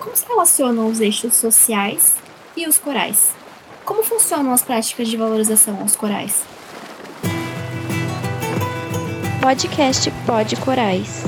como se relacionam os eixos sociais e os corais? Como funcionam as práticas de valorização aos corais? Podcast Pod Corais.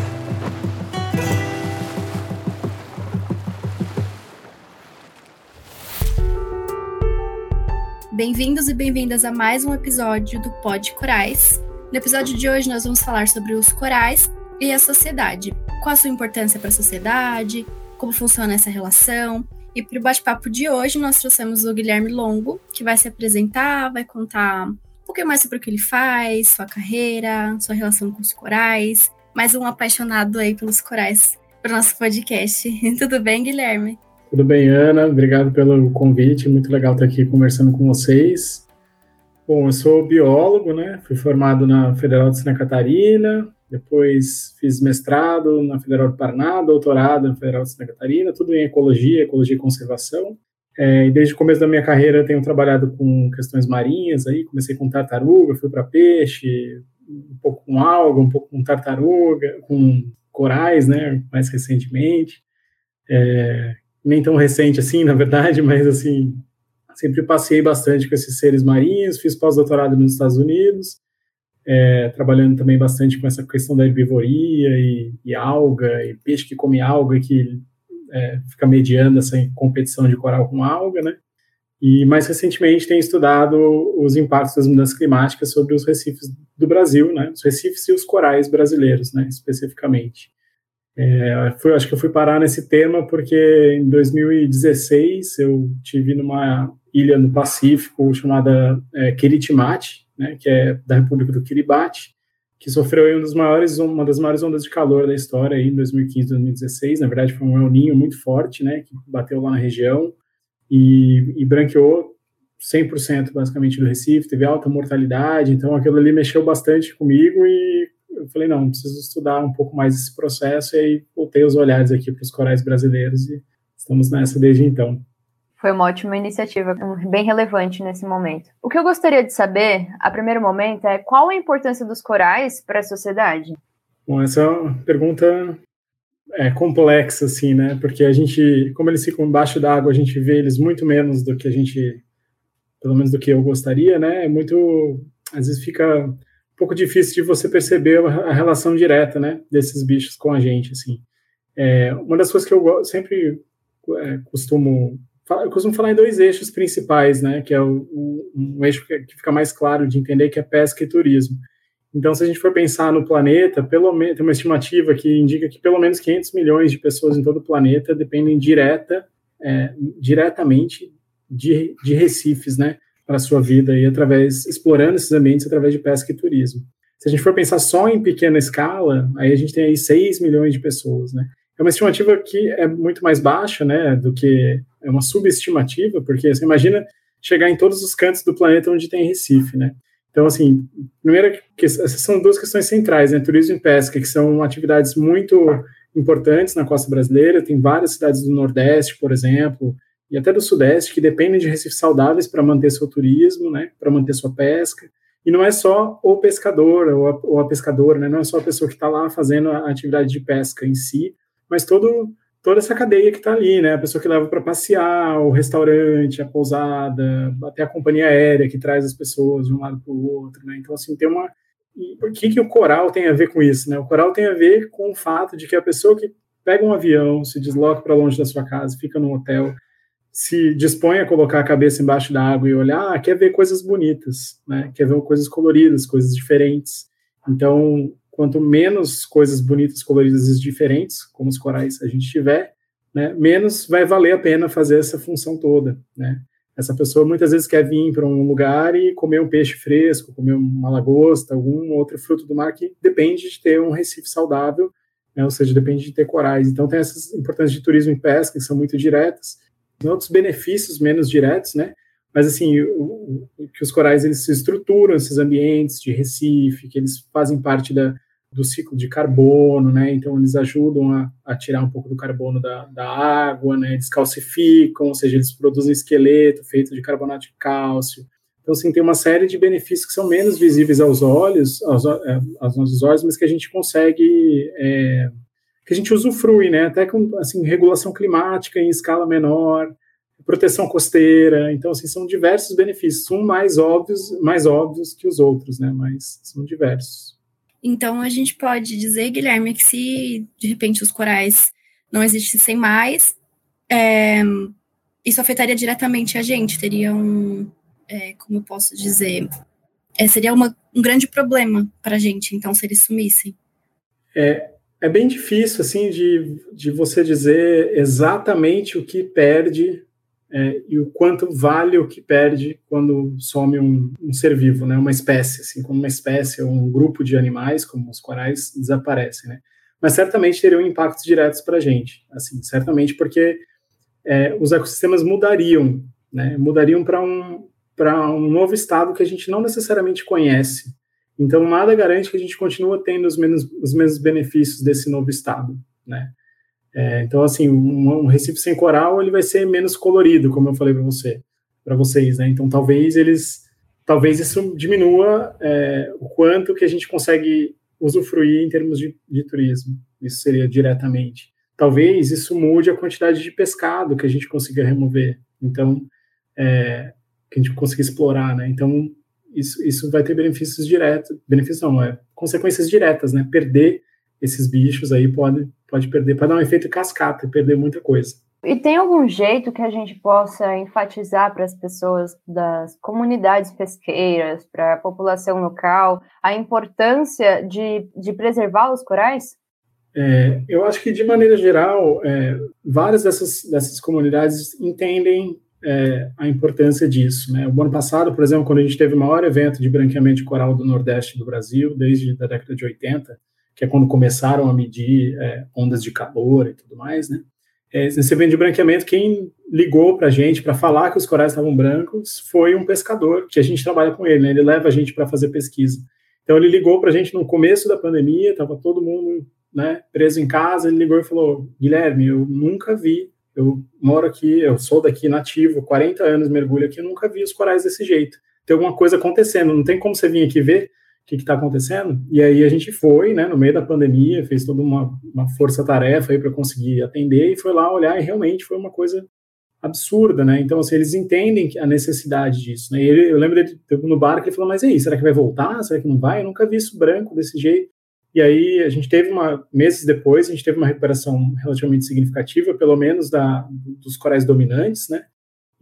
Bem-vindos e bem-vindas a mais um episódio do Pod Corais. No episódio de hoje, nós vamos falar sobre os corais e a sociedade. Qual a sua importância para a sociedade, como funciona essa relação. E para o bate-papo de hoje, nós trouxemos o Guilherme Longo, que vai se apresentar, vai contar um pouquinho mais sobre o que ele faz, sua carreira, sua relação com os corais. Mais um apaixonado aí pelos corais para o nosso podcast. Tudo bem, Guilherme? Tudo bem, Ana? Obrigado pelo convite. Muito legal estar aqui conversando com vocês. Bom, eu sou biólogo, né? Fui formado na Federal de Santa Catarina, depois fiz mestrado na Federal do Paraná, doutorado na Federal de Santa Catarina, tudo em ecologia, ecologia e conservação. É, e desde o começo da minha carreira tenho trabalhado com questões marinhas, aí comecei com tartaruga, fui para peixe, um pouco com alga, um pouco com tartaruga, com corais, né, mais recentemente. É, nem tão recente assim, na verdade, mas assim, sempre passei bastante com esses seres marinhos, fiz pós-doutorado nos Estados Unidos, é, trabalhando também bastante com essa questão da herbivoria e, e alga, e peixe que come alga, que é, fica mediando essa competição de coral com alga, né? E mais recentemente tenho estudado os impactos das mudanças climáticas sobre os recifes do Brasil, né? Os recifes e os corais brasileiros, né? Especificamente. É, acho que eu fui parar nesse tema porque em 2016 eu tive numa ilha no Pacífico chamada é, Kiritimati, né, que é da República do Kiribati, que sofreu um maiores, uma das maiores ondas de calor da história aí, em 2015, 2016. Na verdade, foi um El Ninho muito forte, né, que bateu lá na região e, e branqueou 100% basicamente do Recife, teve alta mortalidade, então aquilo ali mexeu bastante comigo e eu falei, não, preciso estudar um pouco mais esse processo, e aí voltei os olhares aqui para os corais brasileiros e estamos nessa desde então. Foi uma ótima iniciativa, bem relevante nesse momento. O que eu gostaria de saber, a primeiro momento, é qual a importância dos corais para a sociedade? Bom, essa é uma pergunta é, complexa, assim, né? Porque a gente, como eles ficam embaixo d'água, a gente vê eles muito menos do que a gente, pelo menos do que eu gostaria, né? É muito, às vezes fica pouco difícil de você perceber a relação direta, né, desses bichos com a gente, assim. É, uma das coisas que eu sempre é, costumo eu costumo falar em dois eixos principais, né, que é o, o, um eixo que, fica mais claro de entender que é pesca e turismo. Então, se a gente for pensar no planeta, pelo menos tem uma estimativa que indica que pelo menos 500 milhões de pessoas em todo o planeta dependem direta, é, diretamente de, de recifes, né, para a sua vida e através explorando esses ambientes através de pesca e turismo. Se a gente for pensar só em pequena escala, aí a gente tem aí 6 milhões de pessoas, né? É uma estimativa que é muito mais baixa, né, do que é uma subestimativa, porque você imagina chegar em todos os cantos do planeta onde tem Recife, né? Então, assim, primeira essas são duas questões centrais, né? Turismo e pesca, que são atividades muito importantes na costa brasileira. Tem várias cidades do Nordeste, por exemplo, e até do Sudeste, que dependem de recifes saudáveis para manter seu turismo, né, para manter sua pesca. E não é só o pescador ou a, ou a pescadora, né, não é só a pessoa que está lá fazendo a atividade de pesca em si, mas todo, toda essa cadeia que está ali, né, a pessoa que leva para passear, o restaurante, a pousada, até a companhia aérea que traz as pessoas de um lado para o outro. Né, então, assim, tem uma. E o que, que o coral tem a ver com isso? Né? O coral tem a ver com o fato de que a pessoa que pega um avião, se desloca para longe da sua casa, fica num hotel, se dispõe a colocar a cabeça embaixo da água e olhar, quer ver coisas bonitas, né? Quer ver coisas coloridas, coisas diferentes. Então, quanto menos coisas bonitas, coloridas e diferentes, como os corais a gente tiver, né, menos vai valer a pena fazer essa função toda, né? Essa pessoa muitas vezes quer vir para um lugar e comer um peixe fresco, comer uma lagosta, algum outro fruto do mar que depende de ter um recife saudável, né, ou seja, depende de ter corais. Então tem essas importâncias de turismo e pesca que são muito diretas, outros benefícios menos diretos, né? Mas assim, o, o, que os corais eles se estruturam esses ambientes de Recife, que eles fazem parte da, do ciclo de carbono, né? Então eles ajudam a, a tirar um pouco do carbono da, da, água, né? Eles calcificam, ou seja, eles produzem esqueleto feito de carbonato de cálcio. Então, assim, tem uma série de benefícios que são menos visíveis aos olhos, aos, aos nossos olhos, mas que a gente consegue é, que a gente usufrui, né? Até com assim, regulação climática em escala menor, proteção costeira. Então, assim, são diversos benefícios, um mais óbvios, mais óbvios que os outros, né? Mas são diversos. Então, a gente pode dizer, Guilherme, que se de repente os corais não existissem mais, é, isso afetaria diretamente a gente, teria um, é, como eu posso dizer, é, seria uma, um grande problema para a gente, então, se eles sumissem. É, é bem difícil, assim, de, de você dizer exatamente o que perde é, e o quanto vale o que perde quando some um, um, ser vivo, né, uma espécie, assim, como uma espécie ou um grupo de animais, como os corais, desaparecem, né. Mas certamente teriam impactos diretos para a gente, assim, certamente porque é, os ecossistemas mudariam, né, mudariam para um, para um novo estado que a gente não necessariamente conhece. Então, nada garante que a gente continue tendo os mesmos, os mesmos benefícios desse novo estado, né? É, então, assim, um, um, recife sem coral ele vai ser menos colorido, como eu falei para você, para vocês, né? Então, talvez eles, talvez isso diminua é, o quanto que a gente consegue usufruir em termos de, de turismo. Isso seria diretamente. Talvez isso mude a quantidade de pescado que a gente consiga remover. Então, é, que a gente consiga explorar, né? Então, isso, isso vai ter benefícios diretos, benefícios não, é consequências diretas, né? Perder esses bichos aí pode, pode perder, pode dar um efeito cascata, perder muita coisa. E tem algum jeito que a gente possa enfatizar para as pessoas das comunidades pesqueiras, para a população local, a importância de, de preservar os corais? É, eu acho que, de maneira geral, é, várias dessas, dessas comunidades entendem é, a importância disso. Né? O ano passado, por exemplo, quando a gente teve o maior evento de branqueamento de coral do Nordeste do Brasil, desde a década de 80, que é quando começaram a medir é, ondas de calor e tudo mais, né? É, esse evento de branqueamento, quem ligou para a gente para falar que os corais estavam brancos foi um pescador, que a gente trabalha com ele, né? Ele leva a gente para fazer pesquisa. Então ele ligou para a gente no começo da pandemia, estava todo mundo né, preso em casa, ele ligou e falou, Guilherme, eu nunca vi eu moro aqui, eu sou daqui nativo, 40 anos mergulho aqui, eu nunca vi os corais desse jeito. Tem alguma coisa acontecendo, não tem como você vir aqui ver o que está acontecendo. E aí a gente foi, né, no meio da pandemia, fez toda uma, uma força-tarefa aí para conseguir atender e foi lá olhar e realmente foi uma coisa absurda, né? Então, assim, eles entendem a necessidade disso, né? E ele, eu lembro dele no bar que ele falou, mas aí, será que vai voltar? Será que não vai? Eu nunca vi isso branco desse jeito. E aí a gente teve uma meses depois, a gente teve uma recuperação relativamente significativa, pelo menos da dos corais dominantes, né?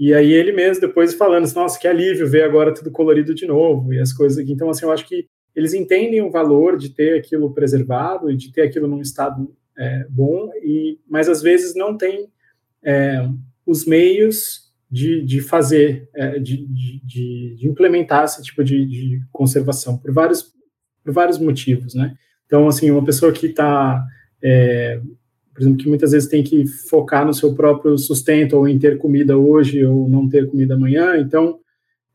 E aí ele mesmo depois falando, assim, nossa, que alívio ver agora tudo colorido de novo e as coisas. Então assim, eu acho que eles entendem o valor de ter aquilo preservado e de ter aquilo num estado é, bom, e mas às vezes não tem é, os meios de, de fazer, é, de, de, de, implementar esse tipo de, de conservação por vários por vários motivos, né? Então, assim, uma pessoa que está, é, por exemplo, que muitas vezes tem que focar no seu próprio sustento, ou em ter comida hoje, ou não ter comida amanhã, então,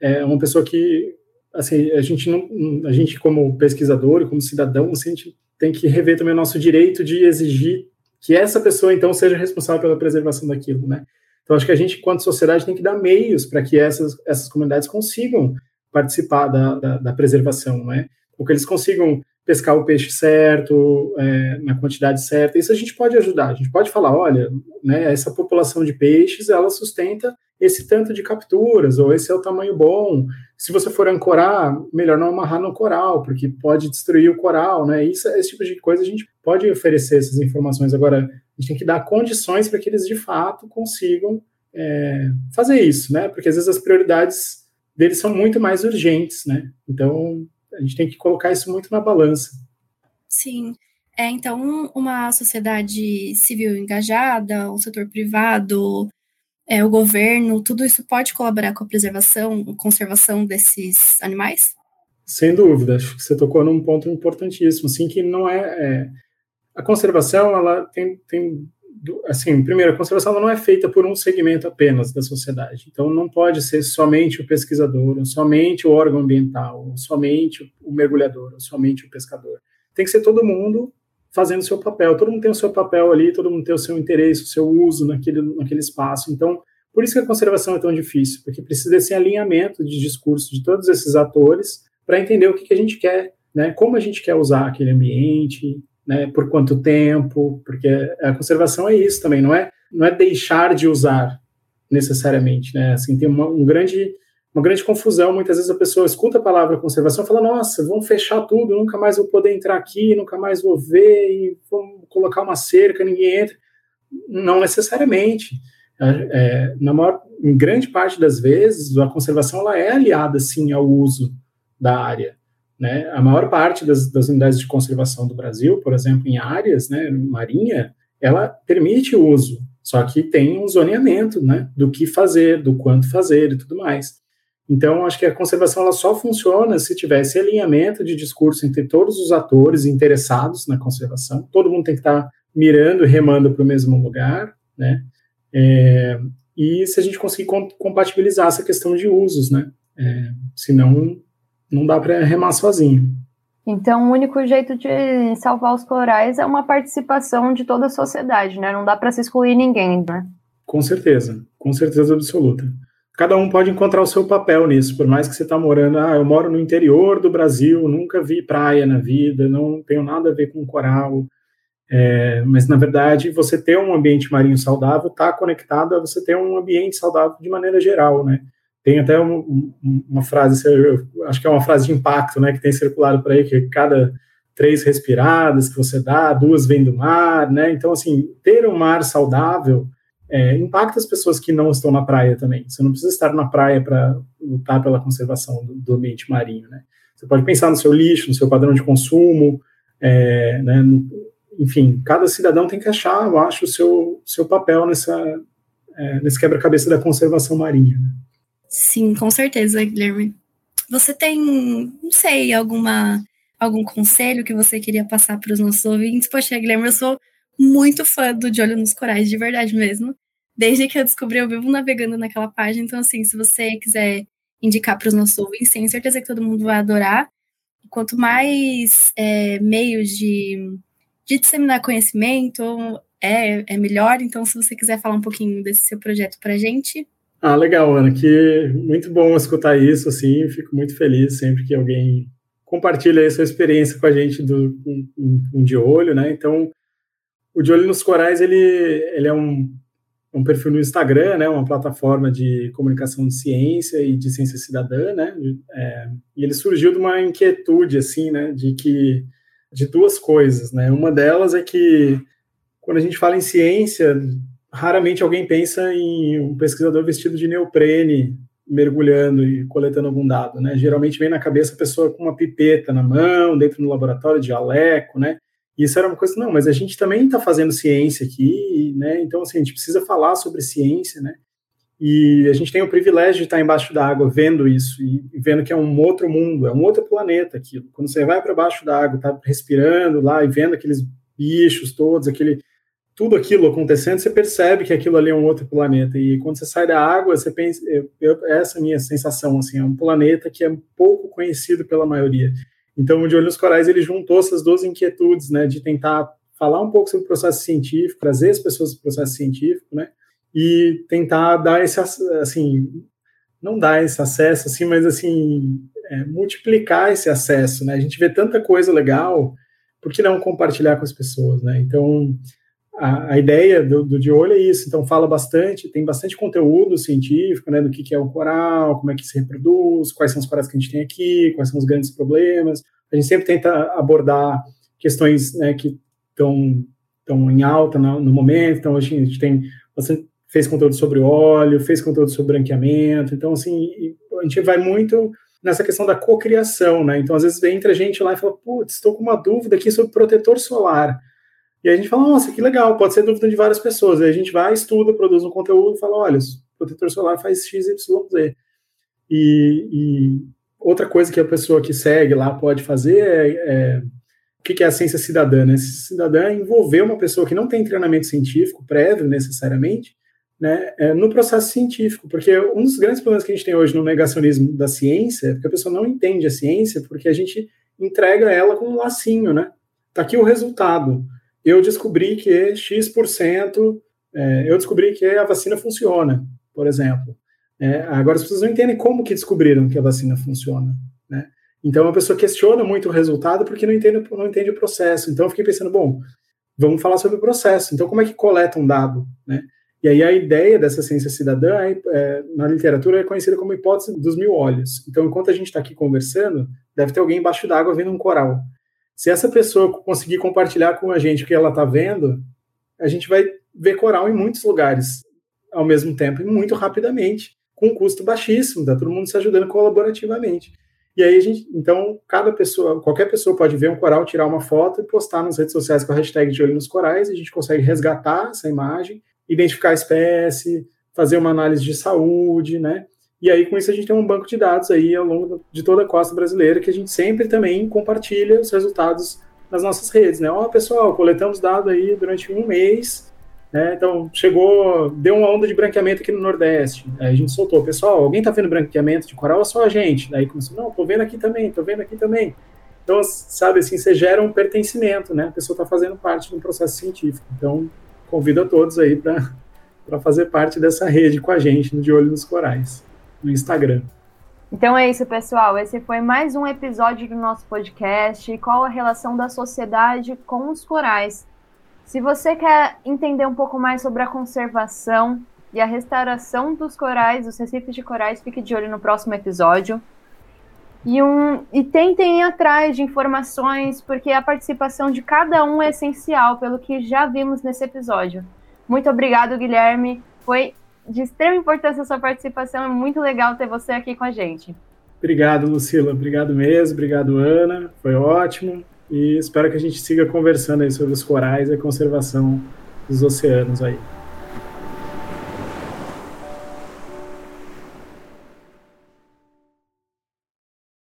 é uma pessoa que, assim, a gente não, a gente como pesquisador como cidadão, assim, a gente tem que rever também o nosso direito de exigir que essa pessoa, então, seja responsável pela preservação daquilo, né? Então, acho que a gente, enquanto sociedade, tem que dar meios para que essas, essas comunidades consigam participar da, da, da preservação, né? Ou que eles consigam pescar o peixe certo, é, na quantidade certa. Isso a gente pode ajudar. A gente pode falar, olha, né, essa população de peixes, ela sustenta esse tanto de capturas, ou esse é o tamanho bom. Se você for ancorar, melhor não amarrar no coral, porque pode destruir o coral, né? Isso, esse tipo de coisa a gente pode oferecer essas informações. Agora, a gente tem que dar condições para que eles de fato consigam é, fazer isso, né? Porque às vezes as prioridades deles são muito mais urgentes, né? Então, a gente tem que colocar isso muito na balança. Sim. É, então, uma sociedade civil engajada, o setor privado, é, o governo, tudo isso pode colaborar com a preservação, conservação desses animais? Sem dúvida, acho que você tocou num ponto importantíssimo, assim, que não é, é a conservação, ela tem, tem assim, primeiro, a conservação não é feita por um segmento apenas da sociedade. Então, não pode ser somente o pesquisador, ou somente o órgão ambiental, ou somente o mergulhador, ou somente o pescador. Tem que ser todo mundo fazendo seu papel. Todo mundo tem o seu papel ali, todo mundo tem o seu interesse, o seu uso naquele, naquele espaço. Então, por isso que a conservação é tão difícil, porque precisa desse alinhamento de discurso de todos esses atores para entender o que, que a gente quer, né? Como a gente quer usar aquele ambiente, né? Por quanto tempo? Porque a conservação é isso também, não é, não é deixar de usar necessariamente, né? Assim, tem uma, um grande, uma grande confusão. Muitas vezes a pessoa escuta a palavra conservação e fala: Nossa, vão fechar tudo, nunca mais vou poder entrar aqui, nunca mais vou ver, e vamos colocar uma cerca, ninguém entra. Não necessariamente. É, é, na maior, em grande parte das vezes, a conservação ela é aliada, sim, ao uso da área. Né? A maior parte das, das, unidades de conservação do Brasil, por exemplo, em áreas né, marinha, ela permite o uso, só que tem um zoneamento né, do que fazer, do quanto fazer e tudo mais. Então, acho que a conservação ela só funciona se tiver alinhamento de discurso entre todos os atores interessados na conservação. Todo mundo tem que estar mirando e remando para o mesmo lugar, né? É, e se a gente conseguir compatibilizar essa questão de usos, né? É, senão não dá para remar sozinho. Então, o único jeito de salvar os corais é uma participação de toda a sociedade, né? Não dá para se excluir ninguém, né? Com certeza, com certeza absoluta. Cada um pode encontrar o seu papel nisso, por mais que você está morando, ah, eu moro no interior do Brasil, nunca vi praia na vida, não tenho nada a ver com coral, é, mas na verdade você ter um ambiente marinho saudável está conectado a você ter um ambiente saudável de maneira geral, né? Tem até um, uma frase, acho que é uma frase de impacto, né, que tem circulado por aí, que cada três respiradas que você dá, duas vêm do mar, né? Então, assim, ter um mar saudável é, impacta as pessoas que não estão na praia também. Você não precisa estar na praia para lutar pela conservação do, do, ambiente marinho, né? Você pode pensar no seu lixo, no seu padrão de consumo, é, né? enfim, cada cidadão tem que achar, eu acho, o seu, seu papel nessa, é, nesse quebra-cabeça da conservação marinha. Né? Sim, com certeza, Guilherme. Você tem, não sei, alguma algum conselho que você queria passar para os nossos ouvintes? Poxa, Guilherme, eu sou muito fã do De Olho nos Corais, de verdade mesmo. Desde que eu descobri, eu vivo navegando naquela página. Então, assim, se você quiser indicar para os nossos ouvintes, tenho certeza que todo mundo vai adorar. Quanto mais é, meios de, de disseminar conhecimento é, é melhor. Então, se você quiser falar um pouquinho desse seu projeto para gente, ah, legal, Ana, que muito bom escutar isso, assim, fico muito feliz sempre que alguém compartilha a sua experiência com a gente do um, um, de olho, né? Então, o de olho nos corais, ele, ele é um, um perfil no Instagram, né? Uma plataforma de comunicação de ciência e de ciência cidadã, né? É, e ele surgiu de uma inquietude, assim, né? De que de duas coisas, né? Uma delas é que quando a gente fala em ciência raramente alguém pensa em um pesquisador vestido de neoprene mergulhando e coletando algum dado, né? Geralmente vem na cabeça a pessoa com uma pipeta na mão, dentro do laboratório de jaleco, né? Isso era uma coisa, não, mas a gente também está fazendo ciência aqui, né? Então, assim, a gente precisa falar sobre ciência, né? E a gente tem o privilégio de estar embaixo da água vendo isso e vendo que é um outro mundo, é um outro planeta aquilo. Quando você vai para baixo da água, tá respirando lá e vendo aqueles bichos todos, aquele tudo aquilo acontecendo, você percebe que aquilo ali é um outro planeta. E quando você sai da água, você pensa, eu, essa é a minha sensação, assim, é um planeta que é pouco conhecido pela maioria. Então, o De Olho nos Corais, ele juntou essas duas inquietudes, né, de tentar falar um pouco sobre o processo científico, trazer as pessoas para o processo científico, né, e tentar dar esse, assim, não dar esse acesso, assim, mas, assim, é, multiplicar esse acesso, né, a gente vê tanta coisa legal, por que não compartilhar com as pessoas, né, então a, a, ideia do, do, de olho é isso, então fala bastante, tem bastante conteúdo científico, né, do que, que é o coral, como é que se reproduz, quais são os corais que a gente tem aqui, quais são os grandes problemas. A gente sempre tenta abordar questões né, que estão estão em alta no, no, momento, então a gente, tem bastante, fez conteúdo sobre óleo, fez conteúdo sobre branqueamento, então assim, a gente vai muito nessa questão da cocriação, né, então às vezes entra a gente lá e fala, putz, estou com uma dúvida aqui sobre protetor solar, e a gente fala, nossa, que legal, pode ser dúvida de várias pessoas. Aí a gente vai, estuda, produz um conteúdo e fala, olha, o protetor solar faz X, Y, Z. E, e outra coisa que a pessoa que segue lá pode fazer é, é o que é a ciência cidadã? Né? Cidadã é envolver uma pessoa que não tem treinamento científico prévio, necessariamente, né, é, no processo científico, porque um dos grandes problemas que a gente tem hoje no negacionismo da ciência é porque a pessoa não entende a ciência, porque a gente entrega ela com um lacinho, né? Tá aqui o resultado eu descobri que X%, é, eu descobri que a vacina funciona, por exemplo. É, agora as pessoas não entendem como que descobriram que a vacina funciona, né? Então a pessoa questiona muito o resultado porque não entende, não entende o processo. Então eu fiquei pensando, bom, vamos falar sobre o processo. Então como é que coleta um dado, né? E aí a ideia dessa ciência cidadã é, é, na literatura é conhecida como hipótese dos mil olhos. Então enquanto a gente está aqui conversando, deve ter alguém embaixo d'água vendo um coral. Se essa pessoa conseguir compartilhar com a gente o que ela está vendo, a gente vai ver coral em muitos lugares ao mesmo tempo e muito rapidamente, com um custo baixíssimo, tá todo mundo se ajudando colaborativamente. E aí a gente, então, cada pessoa, qualquer pessoa pode ver um coral, tirar uma foto e postar nas redes sociais com a hashtag de olho nos corais, e a gente consegue resgatar essa imagem, identificar a espécie, fazer uma análise de saúde, né? E aí, com isso, a gente tem um banco de dados aí ao longo de toda a costa brasileira, que a gente sempre também compartilha os resultados nas nossas redes, né? Ó, oh, pessoal, coletamos dados aí durante um mês, né? Então, chegou, deu uma onda de branqueamento aqui no Nordeste. Aí a gente soltou, pessoal, alguém tá vendo branqueamento de coral ou só a gente? Daí começou, não, tô vendo aqui também, tô vendo aqui também. Então, sabe assim, você gera um pertencimento, né? A pessoa está fazendo parte de um processo científico. Então, convido a todos aí para fazer parte dessa rede com a gente De Olho nos Corais, no Instagram. Então é isso, pessoal. Esse foi mais um episódio do nosso podcast. Qual a relação da sociedade com os corais? Se você quer entender um pouco mais sobre a conservação e a restauração dos corais, dos recifes de corais, fique de olho no próximo episódio. E, um, e tentem ir atrás de informações, porque a participação de cada um é essencial, pelo que já vimos nesse episódio. Muito obrigado, Guilherme. Foi de extrema importância a sua participação. É muito legal ter você aqui com a gente. Obrigado, Lucila. Obrigado mesmo. Obrigado, Ana. Foi ótimo e espero que a gente siga conversando aí sobre os corais e a conservação dos oceanos aí.